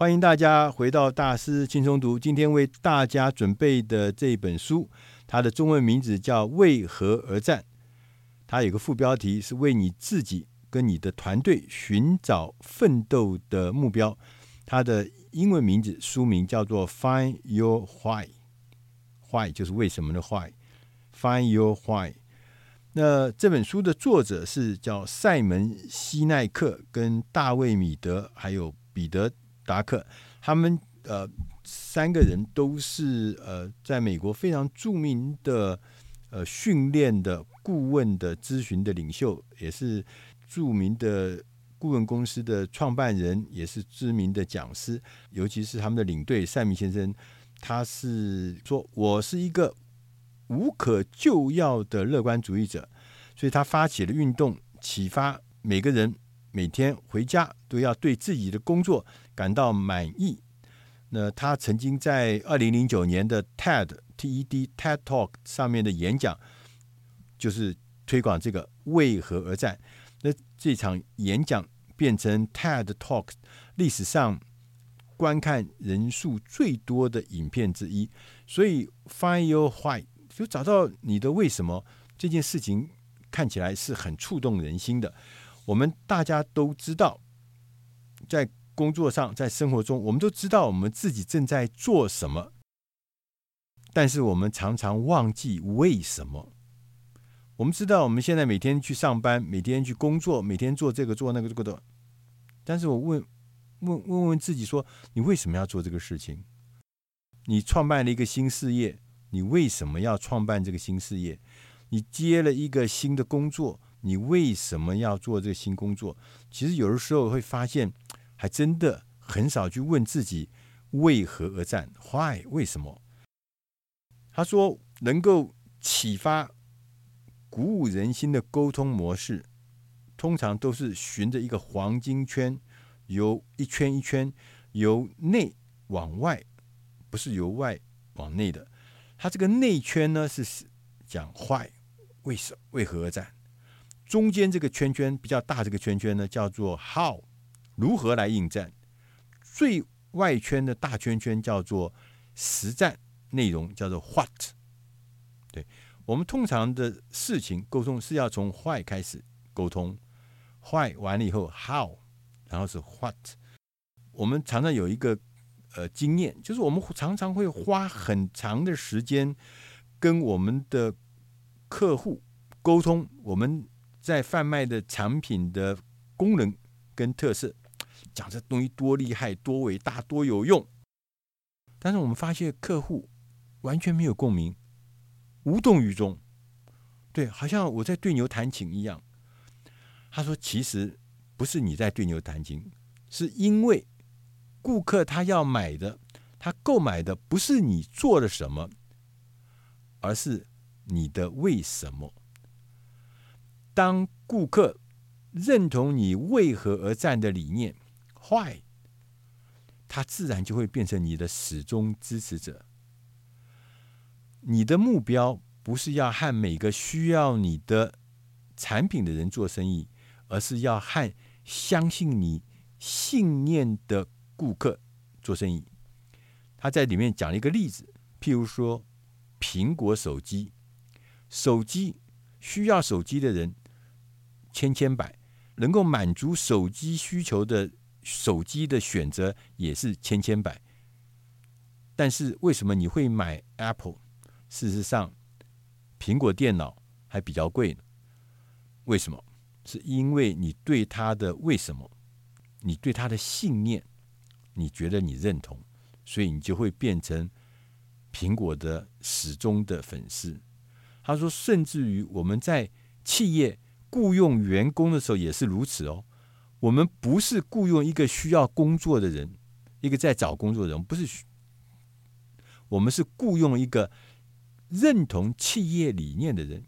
欢迎大家回到大师轻松读。今天为大家准备的这本书，它的中文名字叫《为何而战》，它有个副标题是“为你自己跟你的团队寻找奋斗的目标”。它的英文名字书名叫做 “Find Your Why”，Why 就是为什么的 Why，Find Your Why。那这本书的作者是叫赛门西奈克、跟大卫米德，还有彼得。达克，他们呃三个人都是呃在美国非常著名的呃训练的顾问的咨询的领袖，也是著名的顾问公司的创办人，也是知名的讲师。尤其是他们的领队赛门先生，他是说我是一个无可救药的乐观主义者，所以他发起了运动，启发每个人。每天回家都要对自己的工作感到满意。那他曾经在二零零九年的 TED TED TED Talk 上面的演讲，就是推广这个为何而战。那这场演讲变成 TED Talk 历史上观看人数最多的影片之一。所以 Find Your Why 就找到你的为什么，这件事情看起来是很触动人心的。我们大家都知道，在工作上，在生活中，我们都知道我们自己正在做什么，但是我们常常忘记为什么。我们知道我们现在每天去上班，每天去工作，每天做这个做那个这个的，但是我问问问问自己说，你为什么要做这个事情？你创办了一个新事业，你为什么要创办这个新事业？你接了一个新的工作。你为什么要做这个新工作？其实有的时候会发现，还真的很少去问自己为何而战，Why？为什么？他说，能够启发、鼓舞人心的沟通模式，通常都是循着一个黄金圈，由一圈一圈由内往外，不是由外往内的。他这个内圈呢，是讲 Why？为什？为何而战？中间这个圈圈比较大，这个圈圈呢叫做 How，如何来应战？最外圈的大圈圈叫做实战内容，叫做 What。对，我们通常的事情沟通是要从 Why 开始沟通，Why 完了以后 How，然后是 What。我们常常有一个呃经验，就是我们常常会花很长的时间跟我们的客户沟通，我们。在贩卖的产品的功能跟特色，讲这东西多厉害、多伟大、多有用，但是我们发现客户完全没有共鸣，无动于衷。对，好像我在对牛弹琴一样。他说：“其实不是你在对牛弹琴，是因为顾客他要买的，他购买的不是你做了什么，而是你的为什么。”当顾客认同你为何而战的理念，Why，他自然就会变成你的始终支持者。你的目标不是要和每个需要你的产品的人做生意，而是要和相信你信念的顾客做生意。他在里面讲了一个例子，譬如说苹果手机，手机需要手机的人。千千百，能够满足手机需求的手机的选择也是千千百。但是为什么你会买 Apple？事实上，苹果电脑还比较贵呢。为什么？是因为你对它的为什么，你对它的信念，你觉得你认同，所以你就会变成苹果的始终的粉丝。他说，甚至于我们在企业。雇佣员工的时候也是如此哦。我们不是雇佣一个需要工作的人，一个在找工作的人，不是。我们是雇佣一个认同企业理念的人。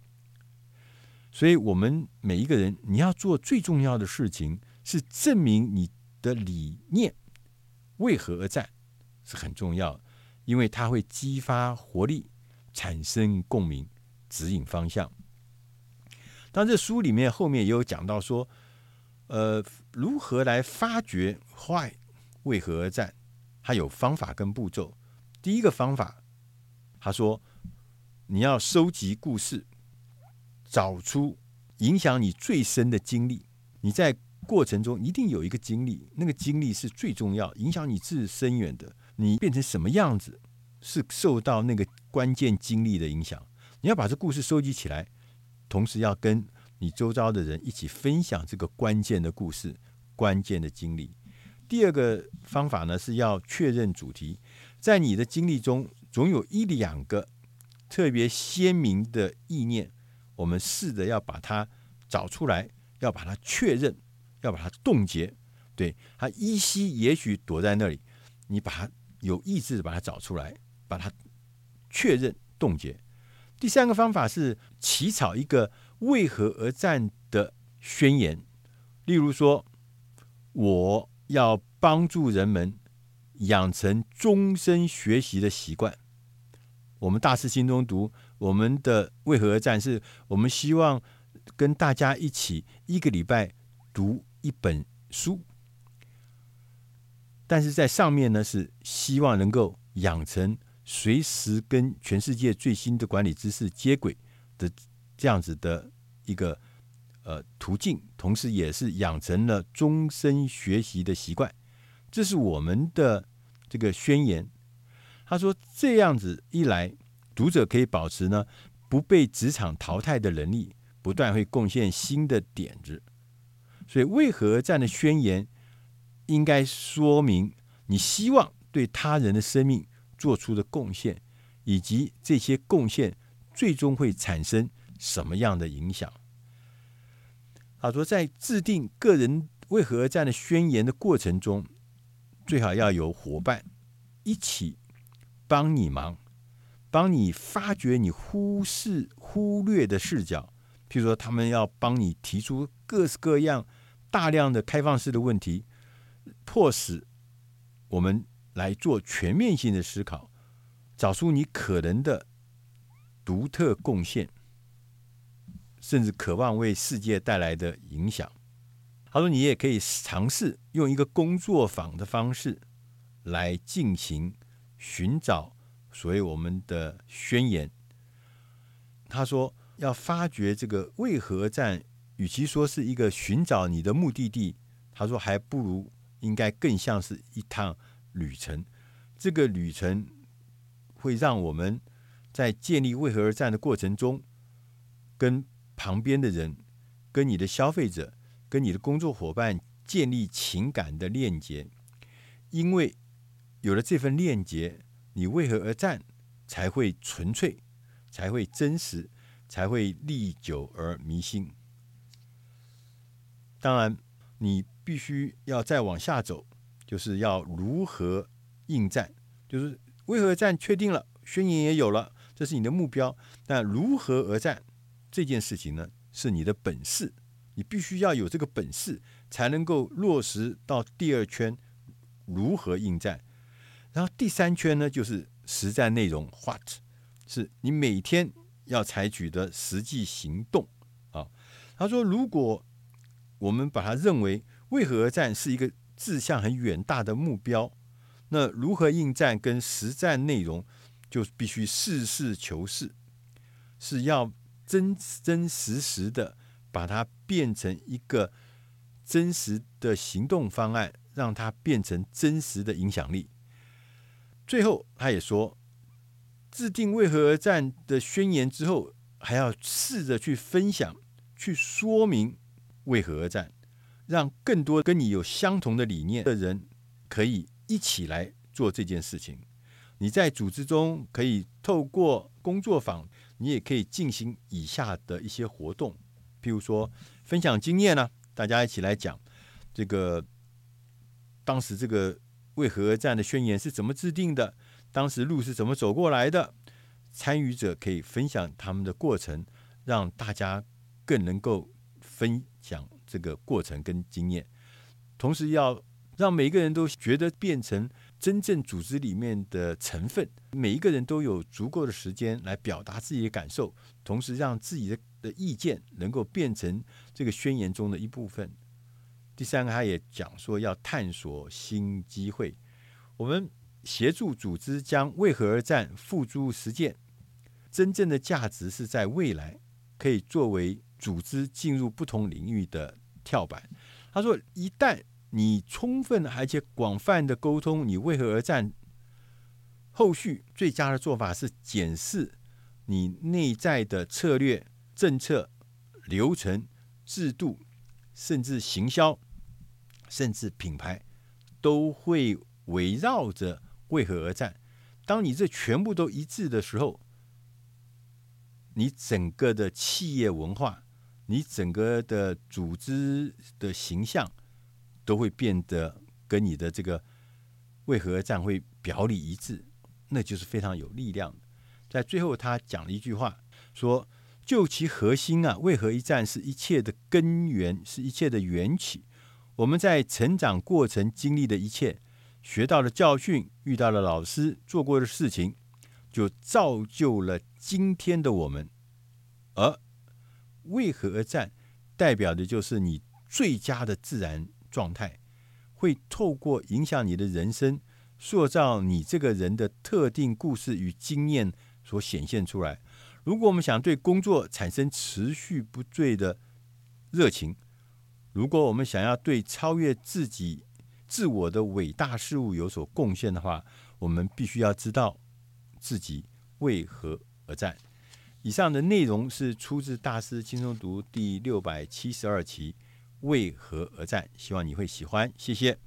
所以，我们每一个人，你要做最重要的事情，是证明你的理念为何而战，是很重要，因为它会激发活力，产生共鸣，指引方向。但这书里面后面也有讲到说，呃，如何来发掘坏为何而战？它有方法跟步骤。第一个方法，他说你要收集故事，找出影响你最深的经历。你在过程中一定有一个经历，那个经历是最重要，影响你至深远的。你变成什么样子，是受到那个关键经历的影响。你要把这故事收集起来，同时要跟你周遭的人一起分享这个关键的故事、关键的经历。第二个方法呢，是要确认主题。在你的经历中，总有一两个特别鲜明的意念，我们试着要把它找出来，要把它确认，要把它冻结。对，它依稀也许躲在那里，你把它有意志的把它找出来，把它确认冻结。第三个方法是起草一个为何而战的宣言，例如说，我要帮助人们养成终身学习的习惯。我们大师心中读，我们的为何而战是我们希望跟大家一起一个礼拜读一本书，但是在上面呢是希望能够养成。随时跟全世界最新的管理知识接轨的这样子的一个呃途径，同时也是养成了终身学习的习惯。这是我们的这个宣言。他说这样子一来，读者可以保持呢不被职场淘汰的能力，不断会贡献新的点子。所以，为何这样的宣言应该说明你希望对他人的生命。做出的贡献，以及这些贡献最终会产生什么样的影响？他说，在制定个人为何而战的宣言的过程中，最好要有伙伴一起帮你忙，帮你发掘你忽视、忽略的视角。譬如说，他们要帮你提出各式各样、大量的开放式的问题，迫使我们。来做全面性的思考，找出你可能的独特贡献，甚至渴望为世界带来的影响。他说：“你也可以尝试用一个工作坊的方式来进行寻找所谓我们的宣言。”他说：“要发掘这个为何而战，与其说是一个寻找你的目的地，他说还不如应该更像是一趟。”旅程，这个旅程会让我们在建立为何而战的过程中，跟旁边的人、跟你的消费者、跟你的工作伙伴建立情感的链接。因为有了这份链接，你为何而战才会纯粹，才会真实，才会历久而弥新。当然，你必须要再往下走。就是要如何应战，就是为何战确定了，宣言也有了，这是你的目标。但如何而战这件事情呢，是你的本事，你必须要有这个本事，才能够落实到第二圈如何应战。然后第三圈呢，就是实战内容，what 是你每天要采取的实际行动啊。他说，如果我们把它认为为何而战是一个。志向很远大的目标，那如何应战跟实战内容就必须实事求是，是要真真实实的把它变成一个真实的行动方案，让它变成真实的影响力。最后，他也说，制定为何而战的宣言之后，还要试着去分享、去说明为何而战。让更多跟你有相同的理念的人可以一起来做这件事情。你在组织中可以透过工作坊，你也可以进行以下的一些活动，譬如说分享经验呢、大家一起来讲这个当时这个为何而战的宣言是怎么制定的，当时路是怎么走过来的。参与者可以分享他们的过程，让大家更能够分享。这个过程跟经验，同时要让每一个人都觉得变成真正组织里面的成分，每一个人都有足够的时间来表达自己的感受，同时让自己的的意见能够变成这个宣言中的一部分。第三个，他也讲说要探索新机会。我们协助组织将为何而战付诸实践，真正的价值是在未来，可以作为组织进入不同领域的跳板。他说，一旦你充分而且广泛的沟通你为何而战，后续最佳的做法是检视你内在的策略、政策、流程、制度，甚至行销，甚至品牌，都会。围绕着为何而战？当你这全部都一致的时候，你整个的企业文化，你整个的组织的形象，都会变得跟你的这个为何而战会表里一致，那就是非常有力量的。在最后，他讲了一句话，说：“就其核心啊，为何一战是一切的根源，是一切的缘起。我们在成长过程经历的一切。”学到了教训，遇到了老师，做过的事情，就造就了今天的我们。而 为何而战，代表的就是你最佳的自然状态，会透过影响你的人生，塑造你这个人的特定故事与经验所显现出来。如果我们想对工作产生持续不坠的热情，如果我们想要对超越自己，自我的伟大事物有所贡献的话，我们必须要知道自己为何而战。以上的内容是出自《大师轻松读》第六百七十二期《为何而战》，希望你会喜欢。谢谢。